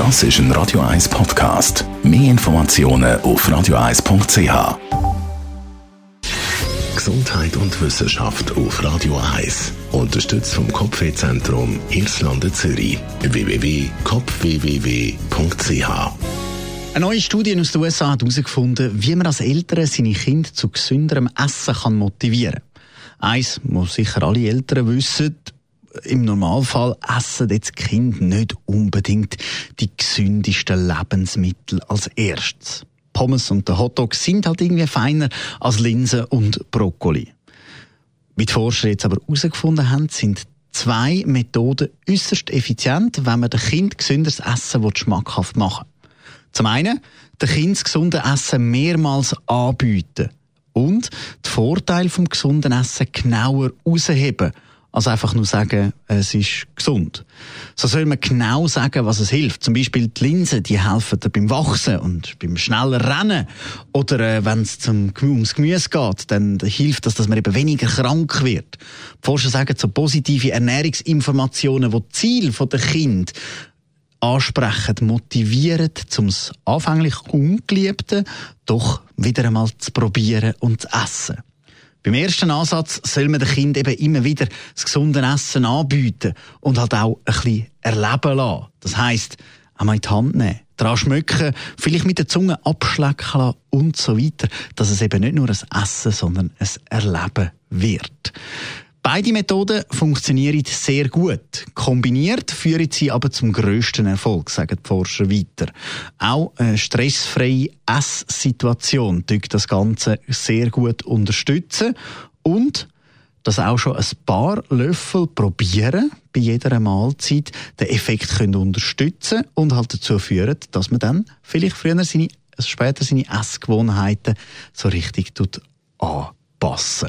Das ist ein Radio 1 Podcast. Mehr Informationen auf radio1.ch. Gesundheit und Wissenschaft auf Radio 1. Unterstützt vom Kopfwehzentrum Irlande Zürich. www.kopfwww.ch eine neue Studie aus den USA hat herausgefunden, wie man als Eltern seine Kinder zu gesünderem Essen kann motivieren kann. Eins muss sicher alle Eltern wissen, im Normalfall essen jetzt Kinder nicht unbedingt die gesündesten Lebensmittel als erstes. Pommes und der Hotdog sind halt irgendwie feiner als Linsen und Brokkoli. Wie die Forscher jetzt aber herausgefunden haben, sind zwei Methoden äußerst effizient, wenn man dem Kind gesünderes Essen schmackhaft machen. Zum einen, dem Kind das gesunde Essen mehrmals anbieten und die Vorteile vom gesunden Essen genauer herausheben als einfach nur sagen, es ist gesund. So soll man genau sagen, was es hilft. Zum Beispiel die Linsen, die helfen beim Wachsen und beim schneller Rennen. Oder äh, wenn es zum, ums Gemüse geht, dann hilft das, dass man eben weniger krank wird. Die Forscher sagen, so positive Ernährungsinformationen, die Ziel der Kind ansprechen, motivieren, zum anfänglich Ungeliebte doch wieder einmal zu probieren und zu essen. Beim ersten Ansatz soll man dem Kind eben immer wieder das gesunde Essen anbieten und halt auch ein bisschen erleben lassen. Das heisst, einmal in die Hand nehmen, dran schmücken, vielleicht mit der Zunge abschlecken lassen und so weiter, dass es eben nicht nur ein Essen, sondern ein Erleben wird. Beide Methoden funktionieren sehr gut. Kombiniert führen sie aber zum grössten Erfolg, sagen die Forscher weiter. Auch eine stressfreie Esssituation tut das Ganze sehr gut unterstützen und dass auch schon ein paar Löffel probieren bei jeder Mahlzeit den Effekt können unterstützen und halt dazu führen, dass man dann vielleicht früher seine, später seine Essgewohnheiten so richtig anpassen.